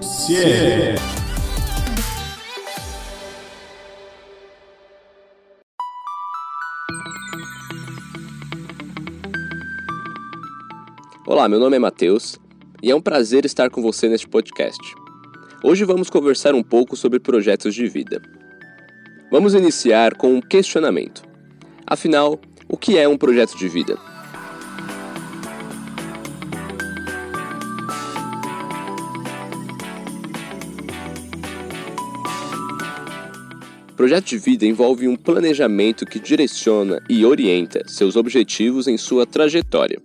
Ciência. Olá, meu nome é Matheus e é um prazer estar com você neste podcast. Hoje vamos conversar um pouco sobre projetos de vida. Vamos iniciar com um questionamento. Afinal, o que é um projeto de vida? Projeto de vida envolve um planejamento que direciona e orienta seus objetivos em sua trajetória.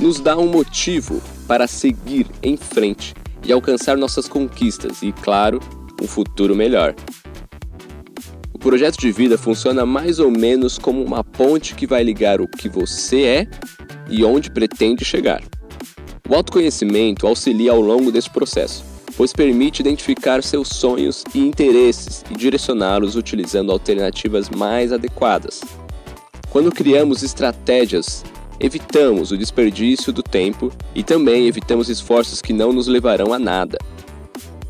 Nos dá um motivo para seguir em frente e alcançar nossas conquistas e, claro, um futuro melhor. O projeto de vida funciona mais ou menos como uma ponte que vai ligar o que você é e onde pretende chegar. O autoconhecimento auxilia ao longo desse processo pois permite identificar seus sonhos e interesses e direcioná-los utilizando alternativas mais adequadas. Quando criamos estratégias, evitamos o desperdício do tempo e também evitamos esforços que não nos levarão a nada.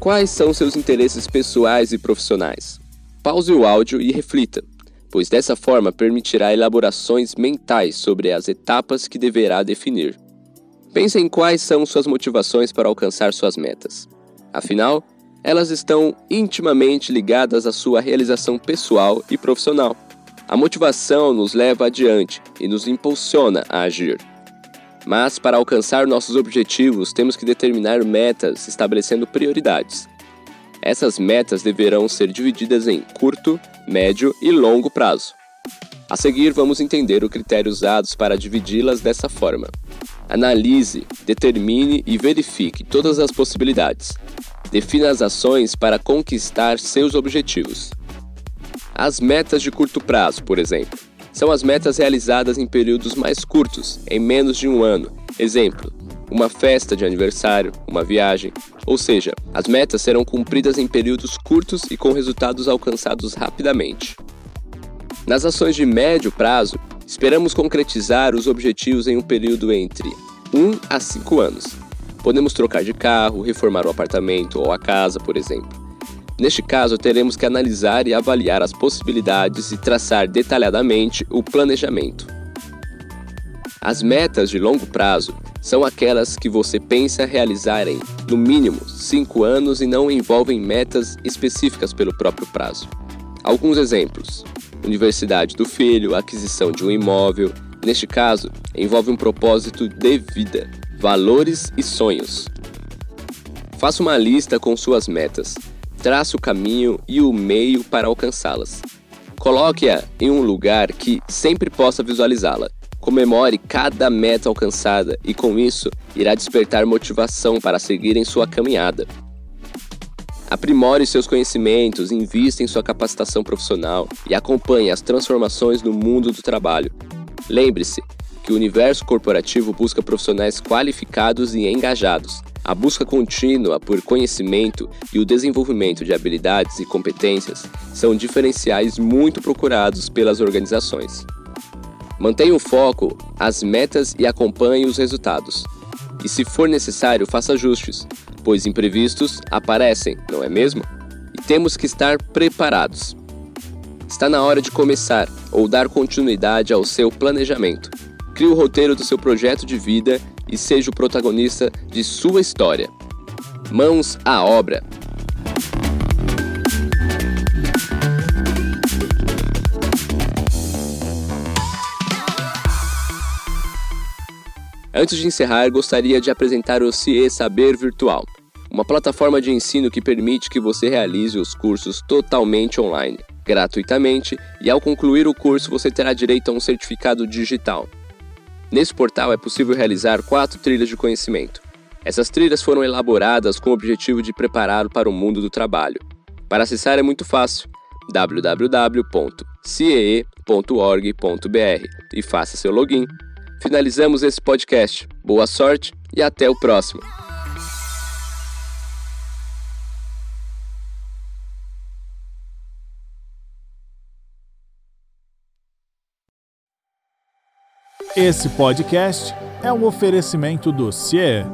Quais são seus interesses pessoais e profissionais? Pause o áudio e reflita, pois dessa forma permitirá elaborações mentais sobre as etapas que deverá definir. Pense em quais são suas motivações para alcançar suas metas. Afinal, elas estão intimamente ligadas à sua realização pessoal e profissional. A motivação nos leva adiante e nos impulsiona a agir. Mas, para alcançar nossos objetivos, temos que determinar metas estabelecendo prioridades. Essas metas deverão ser divididas em curto, médio e longo prazo. A seguir, vamos entender os critérios usados para dividi-las dessa forma. Analise, determine e verifique todas as possibilidades. Defina as ações para conquistar seus objetivos. As metas de curto prazo, por exemplo, são as metas realizadas em períodos mais curtos, em menos de um ano. Exemplo: uma festa de aniversário, uma viagem. Ou seja, as metas serão cumpridas em períodos curtos e com resultados alcançados rapidamente. Nas ações de médio prazo, esperamos concretizar os objetivos em um período entre 1 a 5 anos. Podemos trocar de carro, reformar o apartamento ou a casa, por exemplo. Neste caso, teremos que analisar e avaliar as possibilidades e traçar detalhadamente o planejamento. As metas de longo prazo são aquelas que você pensa realizar em, no mínimo, 5 anos e não envolvem metas específicas pelo próprio prazo. Alguns exemplos: universidade do filho, aquisição de um imóvel. Neste caso, envolve um propósito de vida, valores e sonhos. Faça uma lista com suas metas. Trace o caminho e o meio para alcançá-las. Coloque-a em um lugar que sempre possa visualizá-la. Comemore cada meta alcançada e, com isso, irá despertar motivação para seguir em sua caminhada. Aprimore seus conhecimentos, invista em sua capacitação profissional e acompanhe as transformações no mundo do trabalho. Lembre-se que o universo corporativo busca profissionais qualificados e engajados. A busca contínua por conhecimento e o desenvolvimento de habilidades e competências são diferenciais muito procurados pelas organizações. Mantenha o foco, as metas e acompanhe os resultados. E se for necessário, faça ajustes, pois imprevistos aparecem, não é mesmo? E temos que estar preparados. Está na hora de começar ou dar continuidade ao seu planejamento. Crie o roteiro do seu projeto de vida e seja o protagonista de sua história. Mãos à obra! Antes de encerrar, gostaria de apresentar o CIE Saber Virtual, uma plataforma de ensino que permite que você realize os cursos totalmente online, gratuitamente, e ao concluir o curso você terá direito a um certificado digital. Nesse portal é possível realizar quatro trilhas de conhecimento. Essas trilhas foram elaboradas com o objetivo de prepará-lo para o mundo do trabalho. Para acessar é muito fácil www.ciee.org.br e faça seu login. Finalizamos esse podcast. Boa sorte e até o próximo. Esse podcast é um oferecimento do CIE